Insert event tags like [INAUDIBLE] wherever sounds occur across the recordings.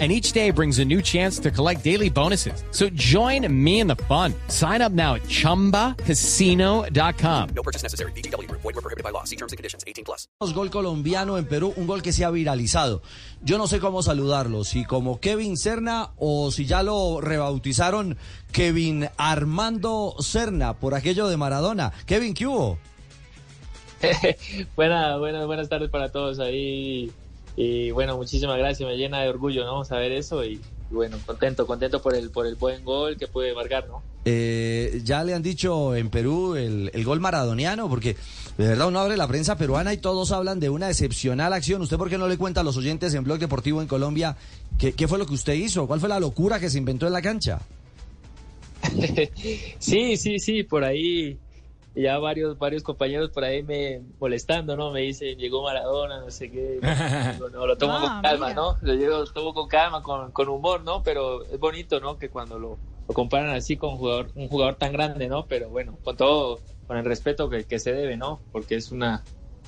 and each day brings a new chance to collect daily bonuses. So join me in the fun. Sign up now at ChumbaCasino.com. No purchase necessary. BGW. Void were prohibited by law. See terms and conditions. 18 plus. Gol colombiano en Perú, un gol que se ha viralizado. Yo no sé cómo saludarlo, si como Kevin Serna o si ya lo rebautizaron Kevin Armando Serna por aquello de Maradona. Kevin, ¿qué hubo? [LAUGHS] buenas, buenas, buenas tardes para todos ahí. Y bueno, muchísimas gracias, me llena de orgullo, ¿no? Saber eso y, bueno, contento, contento por el, por el buen gol que puede marcar, ¿no? Eh, ya le han dicho en Perú el, el, gol maradoniano, porque de verdad uno abre la prensa peruana y todos hablan de una excepcional acción. ¿Usted por qué no le cuenta a los oyentes en Blog Deportivo en Colombia qué, qué fue lo que usted hizo? ¿Cuál fue la locura que se inventó en la cancha? [LAUGHS] sí, sí, sí, por ahí ya varios varios compañeros por ahí me molestando, ¿no? Me dicen, llegó Maradona, no sé qué. [LAUGHS] no, lo tomo con calma, ¿no? Lo, llevo, lo tomo con calma, con, con, humor, ¿no? Pero es bonito, ¿no? Que cuando lo, lo, comparan así con un jugador, un jugador tan grande, ¿no? Pero bueno, con todo, con el respeto que, que se debe, ¿no? Porque es una,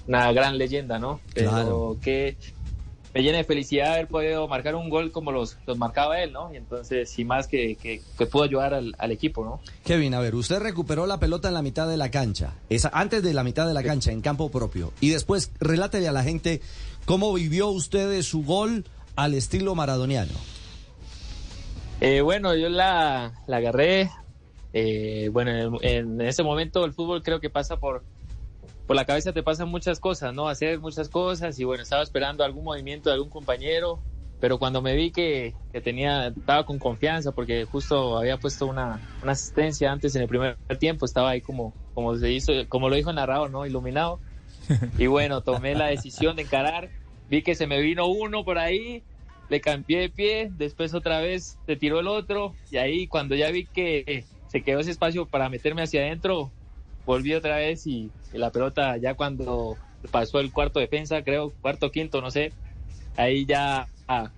una gran leyenda, ¿no? Pero Claro. que me llena de felicidad haber podido marcar un gol como los, los marcaba él, ¿no? Y entonces, y más que, que, que pudo ayudar al, al equipo, ¿no? Kevin, a ver, usted recuperó la pelota en la mitad de la cancha, esa, antes de la mitad de la cancha, en campo propio. Y después, relátele a la gente cómo vivió usted su gol al estilo maradoniano. Eh, bueno, yo la, la agarré. Eh, bueno, en, en, ese momento el fútbol creo que pasa por, por la cabeza, te pasan muchas cosas, ¿no? Hacer muchas cosas y bueno, estaba esperando algún movimiento de algún compañero, pero cuando me vi que, que tenía, estaba con confianza porque justo había puesto una, una asistencia antes en el primer tiempo, estaba ahí como, como se hizo, como lo dijo el narrador, ¿no? Iluminado. [LAUGHS] Y bueno, tomé la decisión de encarar, vi que se me vino uno por ahí, le cambié de pie, después otra vez se tiró el otro y ahí cuando ya vi que se quedó ese espacio para meterme hacia adentro, volví otra vez y, la pelota ya cuando pasó el cuarto defensa, creo, cuarto, quinto, no sé, ahí ya ah,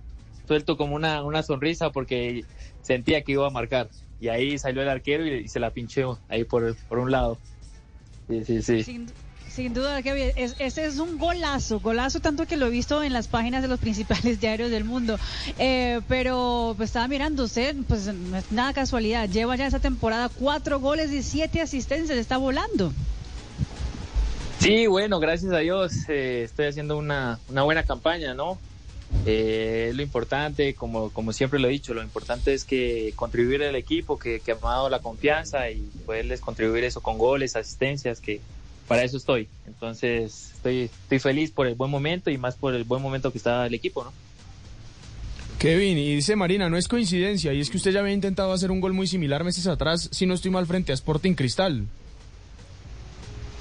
suelto como una, una sonrisa porque sentía que iba a marcar. Y ahí salió el arquero y, se la pinchó ahí por, por un lado. Sí, sí, sí. Sin duda, Kevin, es, ese es un golazo, golazo tanto que lo he visto en las páginas de los [LAUGHS] principales diarios del mundo. Eh, pero pues estaba mirando usted, pues nada casualidad, lleva ya esa temporada cuatro goles y siete asistencias, está volando. Sí, bueno, gracias a Dios eh, estoy haciendo una, buena campaña, ¿no? Eh, lo importante, como, siempre lo he dicho, lo importante es que contribuir al equipo, que, que ha dado la confianza y poderles contribuir eso con goles, asistencias, que para eso estoy. Entonces estoy, estoy feliz por el buen momento y más por el buen momento que está el equipo, ¿no? Kevin, y dice Marina, no es coincidencia, y es que usted ya había intentado hacer un gol muy similar meses atrás, si no estoy mal, frente a Sporting Cristal.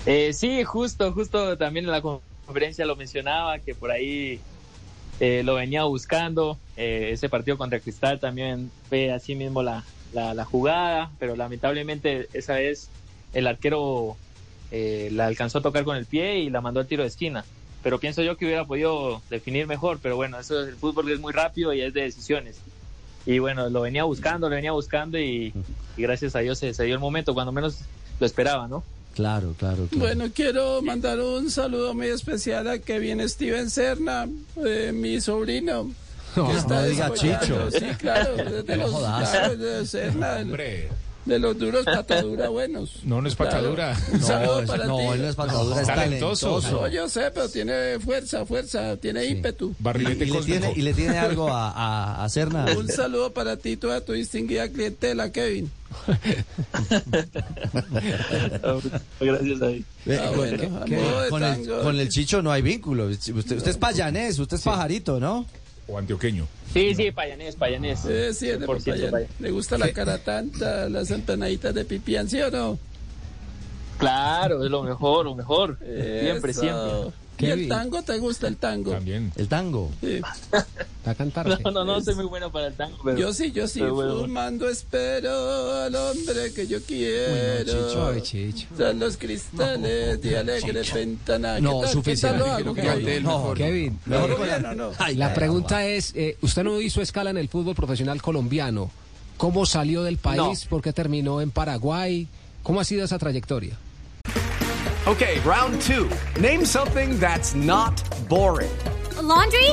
Eh, sí, justo, justo también en la conferencia lo mencionaba, que por ahí eh, lo venía buscando. Eh, ese partido contra Cristal también fue así mismo la, la, la jugada, pero lamentablemente esa vez el arquero eh, la alcanzó a tocar con el pie y la mandó al tiro de esquina. Pero pienso yo que hubiera podido definir mejor, pero bueno, eso es el fútbol es muy rápido y es de decisiones. Y bueno, lo venía buscando, lo venía buscando y, y gracias a Dios se, se dio el momento cuando menos lo esperaba, ¿no? Claro, claro, claro. Bueno, quiero mandar un saludo muy especial a Kevin Steven Serna, eh, mi sobrino. No, no diga Chicho. Sí, claro, de No los, jodas. claro, de Serna, Hombre, de los duros patadura buenos. no, no es patadura. Un No, para no, no es patadura, es Talentoso. talentoso. No, yo sé, pero tiene fuerza, fuerza, tiene ímpetu. Y, Barrilete y le cósmico. tiene, y le tiene algo a, a, a Serna. Un saludo para ti, toda tu distinguida clientela, Kevin. [LAUGHS] Gracias, David. Ah, bueno, el, con el Chicho no hay vínculo. Usted, usted es payanés, usted es pajarito, ¿no? O antioqueño. Sí, sí, payanés, payanés. Sí, sí, es de 100% Popayán. payanés. ¿Le gusta la cara tanta, las empanaditas de pipián, sí o no? Claro, es lo mejor, lo mejor. Siempre, Eso. siempre. ¿Y el tango te gusta el tango? También. El tango. Sí. [LAUGHS] a cantar. No, no, no soy muy bueno para el tango. Pero, Yo sí, yo sí, bueno. fumando espero al hombre que yo quiero. Chicho, ave, Chicho. Tras los cristales de alegre ventana. No, ¿Qué tal? ¿Qué suficiente. tal lo hago? No, ¿Qué no? Kevin, la- no, no. Ay, la ay, pregunta es, eh, usted no hizo escala en el fútbol profesional colombiano. ¿Cómo salió del país? ¿Por qué terminó en Paraguay? ¿Cómo ha sido esa trayectoria? Okay, round two. Name something that's not boring. A laundry?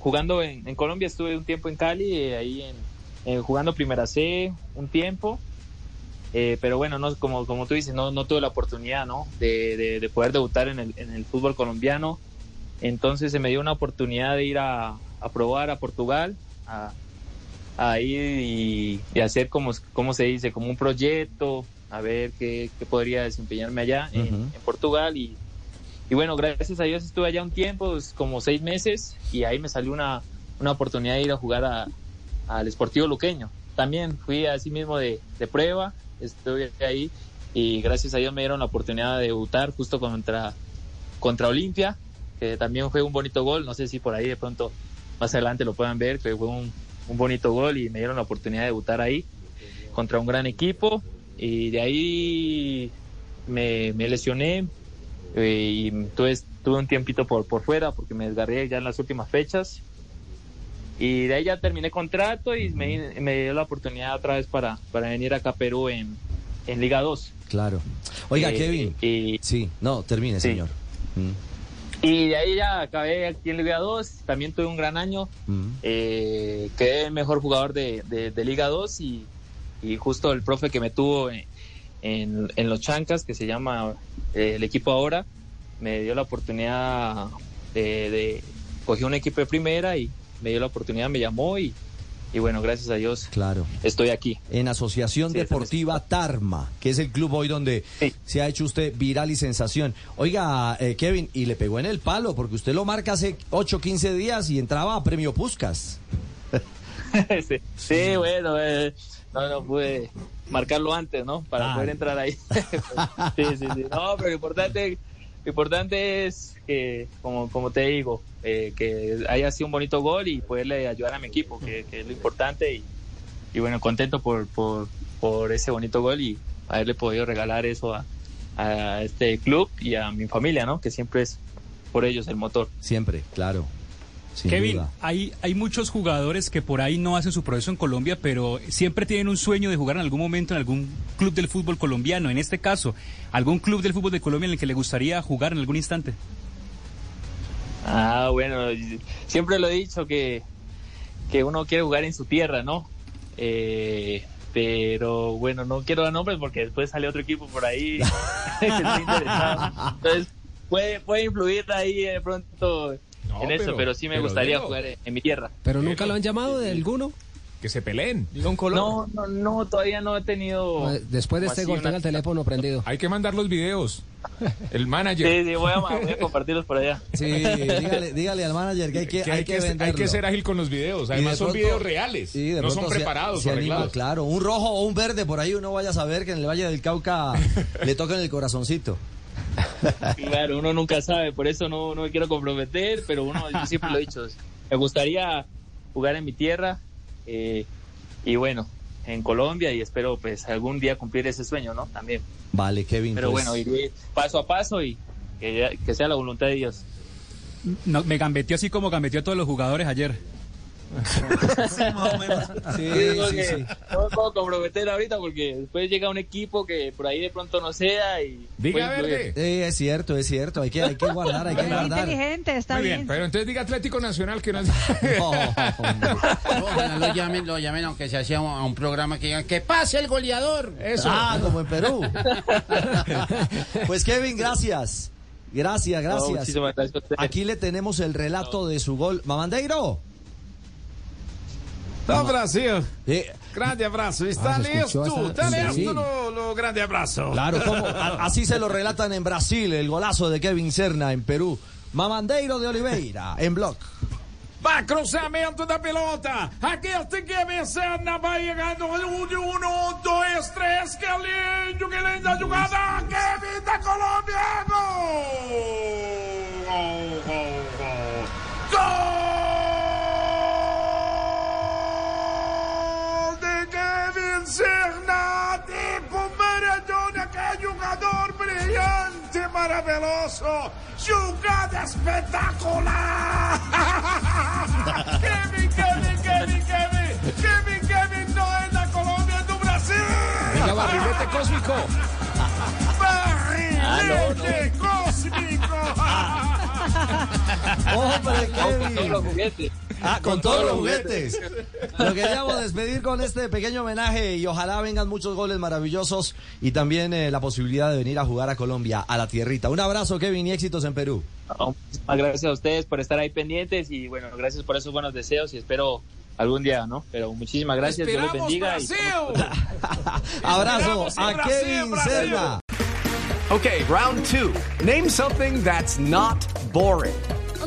jugando en, en Colombia, estuve un tiempo en Cali, eh, ahí en, eh, jugando Primera C un tiempo, eh, pero bueno, no como, como tú dices, no, no tuve la oportunidad ¿no? de, de- de poder debutar en el, en el fútbol colombiano, entonces se me dio una oportunidad de ir a, a probar a Portugal, a, a ir y, y hacer como, como se dice, como un proyecto, a ver qué, qué podría desempeñarme allá en, en Portugal. Y y bueno, gracias a Dios estuve allá un tiempo, pues, como seis meses, y ahí me salió una, una oportunidad de ir a jugar a- al Esportivo Luqueño. También fui así mismo de, de prueba, estuve ahí, y gracias a Dios me dieron la oportunidad de debutar justo contra, contra Olimpia, que también fue un bonito gol, no sé si por ahí de pronto más adelante lo puedan ver, que fue un, un bonito gol y me dieron la oportunidad de debutar ahí contra un gran equipo, y de ahí me, me lesioné, y tuve, tuve un tiempito por, por fuera porque me desgarré ya en las últimas fechas. Y de ahí ya terminé contrato y me, me dio la oportunidad otra vez para, para venir acá a Perú en, en Liga 2. Claro. Oiga, Eh, Kevin. y- Sí, no, termine, Sí. señor. Mm, Y de ahí ya acabé aquí en Liga 2, también tuve un gran año, mm. eh, quedé el mejor jugador de, de- de Liga 2 y, y justo el profe que me tuvo en, en, en los Chancas, que se llama eh, el equipo ahora, me dio la oportunidad de, de cogí un equipo de primera y me dio la oportunidad, me llamó y, y bueno, gracias a Dios Claro. estoy aquí. En Asociación Sí, Deportiva Tarma, que es el club hoy donde Sí. se ha hecho usted viral y sensación. Oiga, eh, Kevin, y le pegó en el palo, porque usted lo marca hace 8 15 días y entraba a Premio Puscas. [LAUGHS] sí, sí, bueno, eh, no, no pude marcarlo antes, ¿no? Para Ah. poder entrar ahí. [LAUGHS] sí, sí, sí. No, pero lo importante, lo importante es que, como, como te digo, eh, que haya sido un bonito gol y poderle ayudar a mi equipo, que, que es lo importante. Y, y bueno, contento por, por, por ese bonito gol y haberle podido regalar eso a, a este club y a mi familia, ¿no? Que siempre es por ellos el motor. Siempre, claro. Sin Kevin, duda. hay, hay muchos jugadores que por ahí no hacen su proceso en Colombia, pero siempre tienen un sueño de jugar en algún momento en algún club del fútbol colombiano. En este caso, algún club del fútbol de Colombia en el que le gustaría jugar en algún instante. Ah, bueno, siempre lo he dicho que, que uno quiere jugar en su tierra, ¿no? Eh, pero bueno, no quiero dar nombres porque después sale otro equipo por ahí [LAUGHS] que interesado. Entonces, puede, puede influir ahí de pronto No, en eso, pero- pero sí me pero gustaría jugar en, en mi tierra. ¿Pero nunca lo han llamado de alguno? Que se peleen. Diga un color. No, no, no, todavía no he tenido... Después de este gol, tenga el teléfono prendido. Hay que mandar los videos. El manager. Sí, sí, voy a, voy a compartirlos por allá. Sí, dígale, dígale al manager que hay que, que hay que, hay venderlo. que ser ágil con los videos. Además, son pronto- videos reales. Sí, de no son se- preparados se o anima, claro, un rojo o un verde por ahí uno vaya a saber que en el Valle del Cauca [LAUGHS] le tocan el corazoncito. Claro, uno nunca sabe, por eso no, no me quiero comprometer, pero uno, yo siempre lo he dicho, me gustaría jugar en mi tierra eh, y bueno, en Colombia y espero pues algún día cumplir ese sueño, ¿no? También. Vale, Kevin. Pero pues, bueno, iré paso a paso y que, sea la voluntad de Dios. No, me gambeteó así como gambeteó a todos los jugadores ayer. Sí, sí, que sí. No me puedo comprometer ahorita porque después llega un equipo que por ahí de pronto no sea y... Diga influir. verde. Sí, es cierto, es cierto. Hay que, hay que guardar, hay que Muy guardar. inteligente, está Muy bien. bien, pero entonces diga Atlético Nacional que no es... No. [LAUGHS] Ojalá lo llamen, lo llamen, aunque se hacía a un programa que digan que pase el goleador. Eso. Ah, como en Perú. [LAUGHS] Pues Kevin, gracias. Gracias, No, gracias. Aquí le tenemos el relato de su gol. Mamandeiro. Então, Brasil, grande abraço. Está Ah, listo, está sí. listo lo, lo grande abrazo. Claro, como [LAUGHS] a- así se lo relatan en Brasil, el golazo de Kevin Serna en Perú. Mamandeiro de Oliveira, [LAUGHS] en block. Vai, cruzamento da pelota. Aqui tem que vencer na. Um, de um, um, dois, três. Que lindo, que linda jogada. Kevin da Colômbia. Brilhante, maravilhoso. Jogada espetacular. [LAUGHS] Kevin, Kevin, Kevin, Kevin. Kevin, Kevin no es da Colombia, es do Brasil. Venga, barrilete cósmico. Barrilete cósmico. [LAUGHS] ¡Hombre, Todos Kevin! Juguetes. Ah, con todos los juguetes. Lo queríamos despedir con este pequeño homenaje y ojalá vengan muchos goles maravillosos y también eh, la posibilidad de venir a jugar a Colombia, a la tierrita. Un abrazo, Kevin, y éxitos en Perú. Muchísimas gracias a ustedes por estar ahí pendientes y bueno, gracias por esos buenos deseos y espero algún día, ¿no? Pero muchísimas gracias, Dios les bendiga. y- Brasil. [LAUGHS] Abrazo Esperamos en a Brasil, Kevin. Serna. Okay, round two. Name something that's not boring.